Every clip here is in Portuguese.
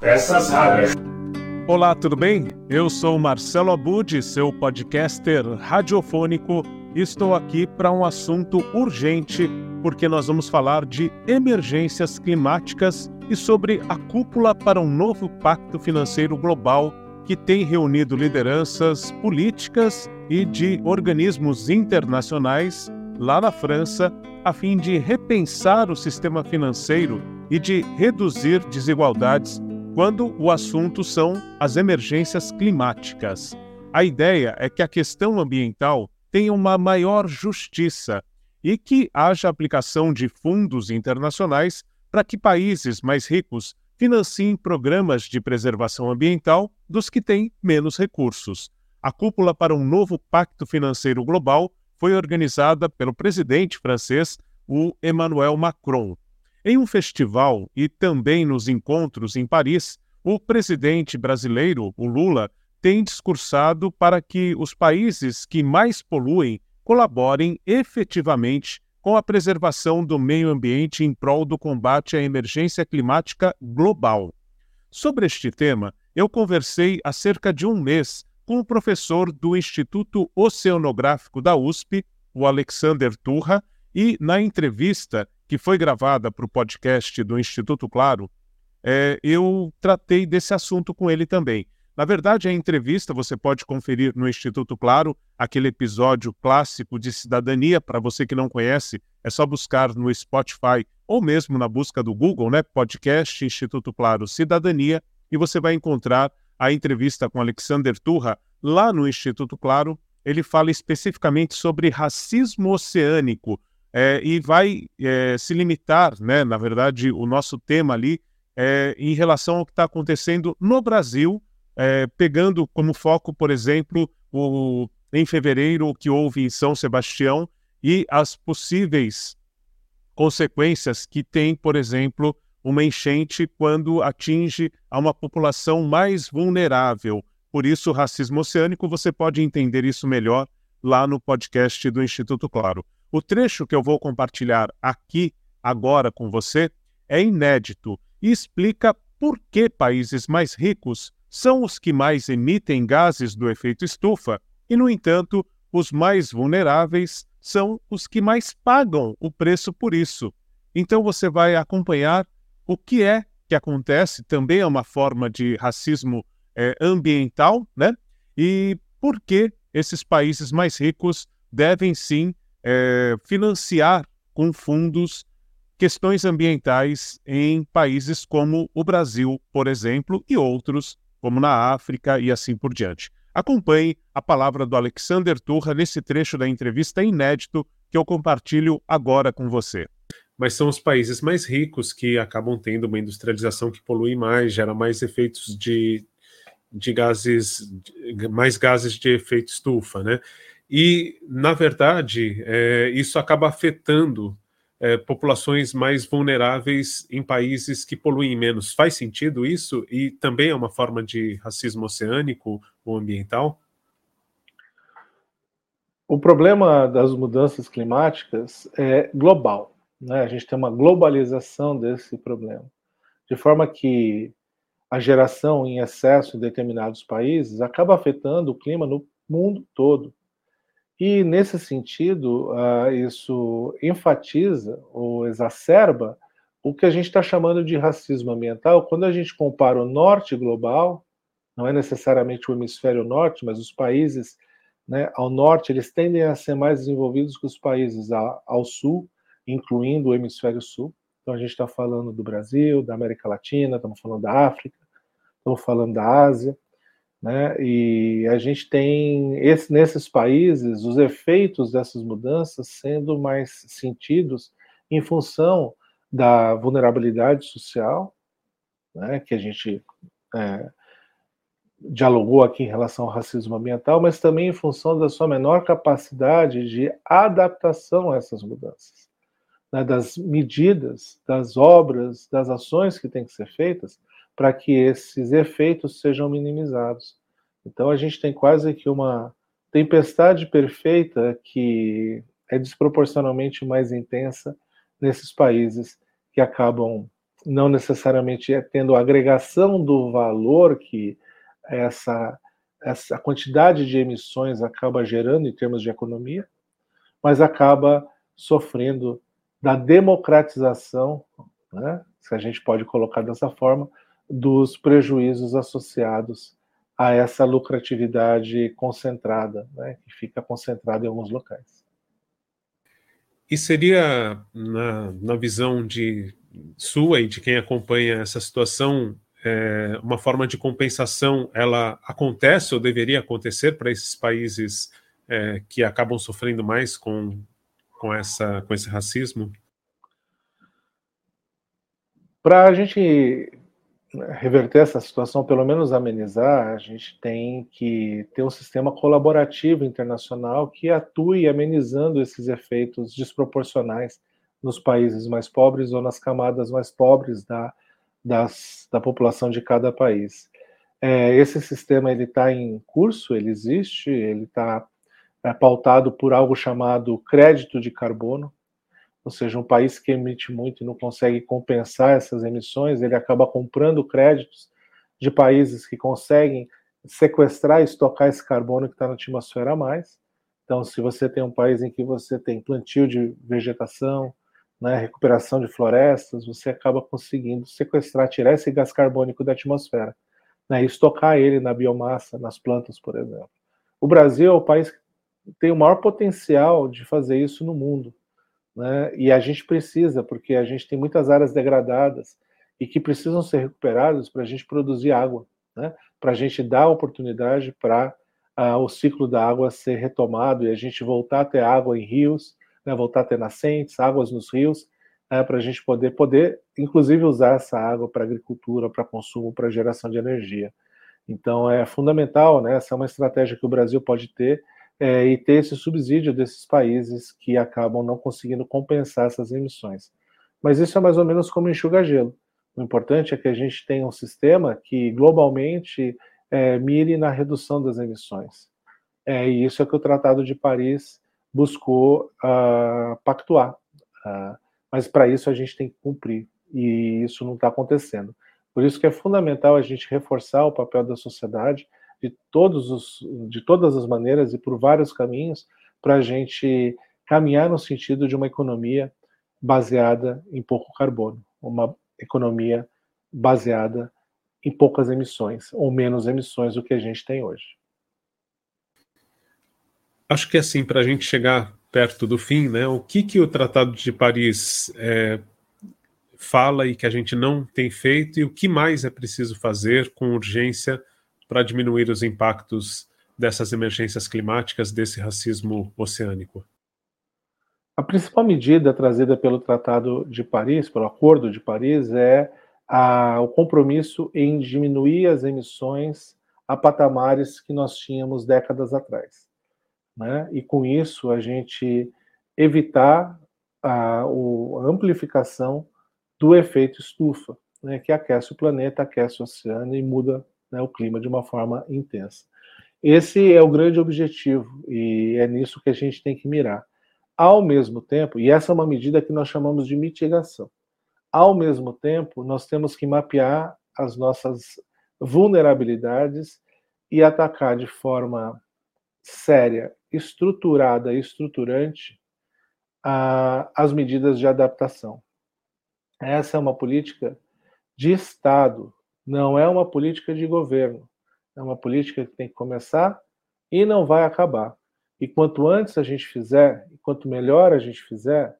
Peças raras. Olá, tudo bem? Eu sou Marcelo Abud, seu podcaster radiofônico, e estou aqui para um assunto urgente, porque nós vamos falar de emergências climáticas e sobre a cúpula para um novo pacto financeiro global que tem reunido lideranças políticas e de organismos internacionais lá na França, a fim de repensar o sistema financeiro e de reduzir desigualdades quando o assunto são as emergências climáticas. A ideia é que a questão ambiental tenha uma maior justiça e que haja aplicação de fundos internacionais para que países mais ricos financiem programas de preservação ambiental dos que têm menos recursos. A cúpula para um novo pacto financeiro global foi organizada pelo presidente francês, o Emmanuel Macron. Em um festival e também nos encontros em Paris, o presidente brasileiro, o Lula, tem discursado para que os países que mais poluem colaborem efetivamente com a preservação do meio ambiente em prol do combate à emergência climática global. Sobre este tema, eu conversei há cerca de um mês com o professor do Instituto Oceanográfico da USP, o Alexander Turra, e na entrevista que foi gravada para o podcast do Instituto Claro, é, eu tratei desse assunto com ele também. Na verdade, a entrevista você pode conferir no Instituto Claro, aquele episódio clássico de cidadania. Para você que não conhece, é só buscar no Spotify ou mesmo na busca do Google, né? Podcast Instituto Claro Cidadania, e você vai encontrar a entrevista com Alexander Turra lá no Instituto Claro. Ele fala especificamente sobre racismo oceânico, é, e vai é, se limitar, né, na verdade, o nosso tema ali é, em relação ao que está acontecendo no Brasil, é, pegando como foco, por exemplo, o, em fevereiro, o que houve em São Sebastião e as possíveis consequências que tem, por exemplo, uma enchente quando atinge a uma população mais vulnerável. Por isso, racismo oceânico, você pode entender isso melhor lá no podcast do Instituto Claro. O trecho que eu vou compartilhar aqui agora com você é inédito e explica por que países mais ricos são os que mais emitem gases do efeito estufa e, no entanto, os mais vulneráveis são os que mais pagam o preço por isso. Então você vai acompanhar o que é que acontece, também é uma forma de racismo é, ambiental, né? E por que esses países mais ricos devem sim é, financiar com fundos questões ambientais em países como o Brasil, por exemplo, e outros, como na África e assim por diante. Acompanhe a palavra do Alexander Turra nesse trecho da entrevista inédito que eu compartilho agora com você. Mas são os países mais ricos que acabam tendo uma industrialização que polui mais, gera mais efeitos de, de gases, mais gases de efeito estufa, né? E, na verdade, é, isso acaba afetando é, populações mais vulneráveis em países que poluem menos. Faz sentido isso? E também é uma forma de racismo oceânico ou ambiental? O problema das mudanças climáticas é global. Né? A gente tem uma globalização desse problema. De forma que a geração em excesso em determinados países acaba afetando o clima no mundo todo. E, nesse sentido, uh, isso enfatiza ou exacerba o que a gente está chamando de racismo ambiental, quando a gente compara o norte global, não é necessariamente o hemisfério norte, mas os países né, ao norte, eles tendem a ser mais desenvolvidos que os países ao sul, incluindo o hemisfério sul. Então, a gente está falando do Brasil, da América Latina, estamos falando da África, estamos falando da Ásia. Né? E a gente tem esse, nesses países os efeitos dessas mudanças sendo mais sentidos em função da vulnerabilidade social, né? que a gente é, dialogou aqui em relação ao racismo ambiental, mas também em função da sua menor capacidade de adaptação a essas mudanças, né? das medidas, das obras, das ações que têm que ser feitas para que esses efeitos sejam minimizados. Então a gente tem quase que uma tempestade perfeita que é desproporcionalmente mais intensa nesses países que acabam não necessariamente é tendo agregação do valor que essa, essa quantidade de emissões acaba gerando em termos de economia, mas acaba sofrendo da democratização, né, se a gente pode colocar dessa forma, dos prejuízos associados a essa lucratividade concentrada, né, que fica concentrada em alguns locais. E seria, na, na visão de sua e de quem acompanha essa situação, é, uma forma de compensação, ela acontece ou deveria acontecer para esses países é, que acabam sofrendo mais com, com, essa, com esse racismo? Para a gente reverter essa situação, pelo menos amenizar, a gente tem que ter um sistema colaborativo internacional que atue amenizando esses efeitos desproporcionais nos países mais pobres ou nas camadas mais pobres da, das, da população de cada país. É, esse sistema ele está em curso, ele existe, ele está é, pautado por algo chamado crédito de carbono, ou seja, um país que emite muito e não consegue compensar essas emissões, ele acaba comprando créditos de países que conseguem sequestrar e estocar esse carbono que está na atmosfera a mais. Então, se você tem um país em que você tem plantio de vegetação, né, recuperação de florestas, você acaba conseguindo sequestrar, tirar esse gás carbônico da atmosfera né, e estocar ele na biomassa, nas plantas, por exemplo. O Brasil é o país que tem o maior potencial de fazer isso no mundo né? E a gente precisa, porque a gente tem muitas áreas degradadas e que precisam ser recuperadas para a gente produzir água, né? Para a gente dar oportunidade para uh, o ciclo da água ser retomado e a gente voltar a ter água em rios, né? Voltar a ter nascentes, águas nos rios, né? para a gente poder poder, inclusive, usar essa água para agricultura, para consumo, para geração de energia. Então é fundamental, né? Essa é uma estratégia que o Brasil pode ter é, e ter esse subsídio desses países que acabam não conseguindo compensar essas emissões. Mas isso é mais ou menos como enxugar gelo. O importante é que a gente tenha um sistema que globalmente é, mire na redução das emissões. É, e isso é que o Tratado de Paris buscou uh, pactuar. Uh, mas para isso a gente tem que cumprir. E isso não está acontecendo. Por isso que é fundamental a gente reforçar o papel da sociedade, de, todos os, de todas as maneiras e por vários caminhos para a gente caminhar no sentido de uma economia baseada em pouco carbono, uma economia baseada em poucas emissões ou menos emissões do que a gente tem hoje. Acho que assim, para a gente chegar perto do fim, né, o que, que o Tratado de Paris é, fala e que a gente não tem feito e o que mais é preciso fazer com urgência para diminuir os impactos dessas emergências climáticas, desse racismo oceânico? A principal medida trazida pelo Tratado de Paris, pelo Acordo de Paris, é a, o compromisso em diminuir as emissões a patamares que nós tínhamos décadas atrás. Né? E com isso, a gente evitar a, a amplificação do efeito estufa, né? que aquece o planeta, aquece o oceano e muda né, o clima de uma forma intensa. Esse é o grande objetivo e é nisso que a gente tem que mirar. Ao mesmo tempo, e essa é uma medida que nós chamamos de mitigação, ao mesmo tempo, nós temos que mapear as nossas vulnerabilidades e atacar de forma séria, estruturada e estruturante a, as medidas de adaptação. Essa é uma política de Estado, não é uma política de governo. É uma política que tem que começar e não vai acabar. E quanto antes a gente fizer, quanto melhor a gente fizer,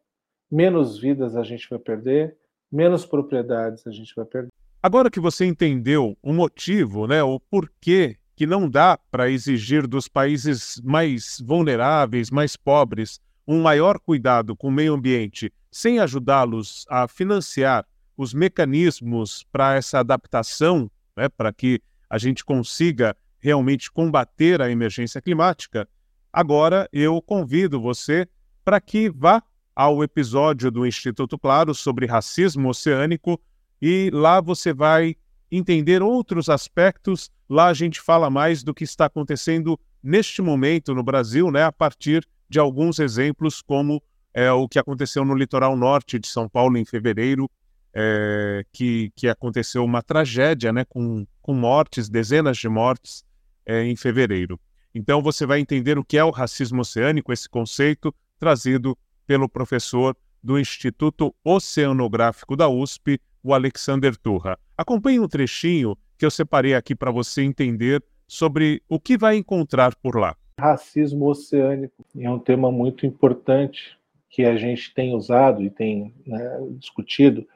menos vidas a gente vai perder, menos propriedades a gente vai perder. Agora que você entendeu o motivo, né, o porquê que não dá para exigir dos países mais vulneráveis, mais pobres, um maior cuidado com o meio ambiente, sem ajudá-los a financiar os mecanismos para essa adaptação, né, para que a gente consiga realmente combater a emergência climática, agora eu convido você para que vá ao episódio do Instituto Claro sobre racismo oceânico e lá você vai entender outros aspectos. Lá a gente fala mais do que está acontecendo neste momento no Brasil, né, a partir de alguns exemplos, como é, o que aconteceu no litoral norte de São Paulo em fevereiro é, que, que aconteceu uma tragédia, né, com, com mortes, dezenas de mortes é, em fevereiro. Então você vai entender o que é o racismo oceânico, esse conceito trazido pelo professor do Instituto Oceanográfico da USP, o Alexander Turra. Acompanhe um trechinho que eu separei aqui para você entender sobre o que vai encontrar por lá. Racismo oceânico é um tema muito importante que a gente tem usado e tem né, discutido,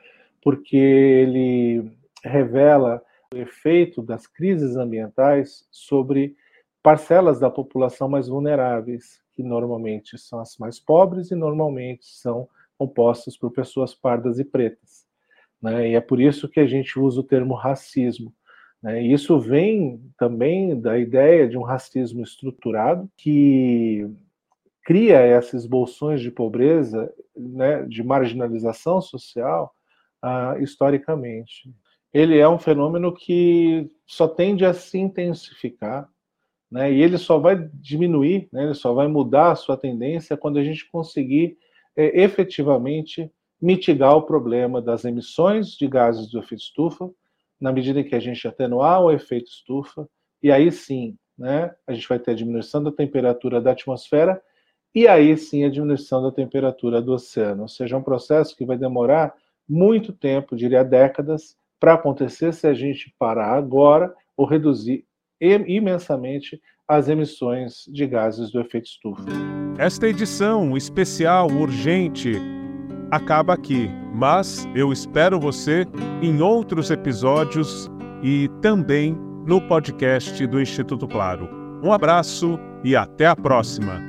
porque ele revela o efeito das crises ambientais sobre parcelas da população mais vulneráveis, que normalmente são as mais pobres e normalmente são compostas por pessoas pardas e pretas. Né? E é por isso que a gente usa o termo racismo. Né? E isso vem também da ideia de um racismo estruturado que cria esses bolsões de pobreza, né, de marginalização social, uh, historicamente. Ele é um fenômeno que só tende a se intensificar, né, e ele só vai diminuir, né, ele só vai mudar a sua tendência quando a gente conseguir é, efetivamente mitigar o problema das emissões de gases do efeito estufa, na medida em que a gente atenuar o efeito estufa, e aí sim, né, a gente vai ter a diminuição da temperatura da atmosfera, e aí sim a diminuição da temperatura do oceano. Ou seja, é um processo que vai demorar muito tempo, diria décadas, para acontecer se a gente parar agora ou reduzir imensamente as emissões de gases do efeito estufa. Esta edição especial urgente acaba aqui, mas eu espero você em outros episódios e também no podcast do Instituto Claro. Um abraço e até a próxima.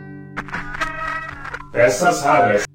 Peças raras.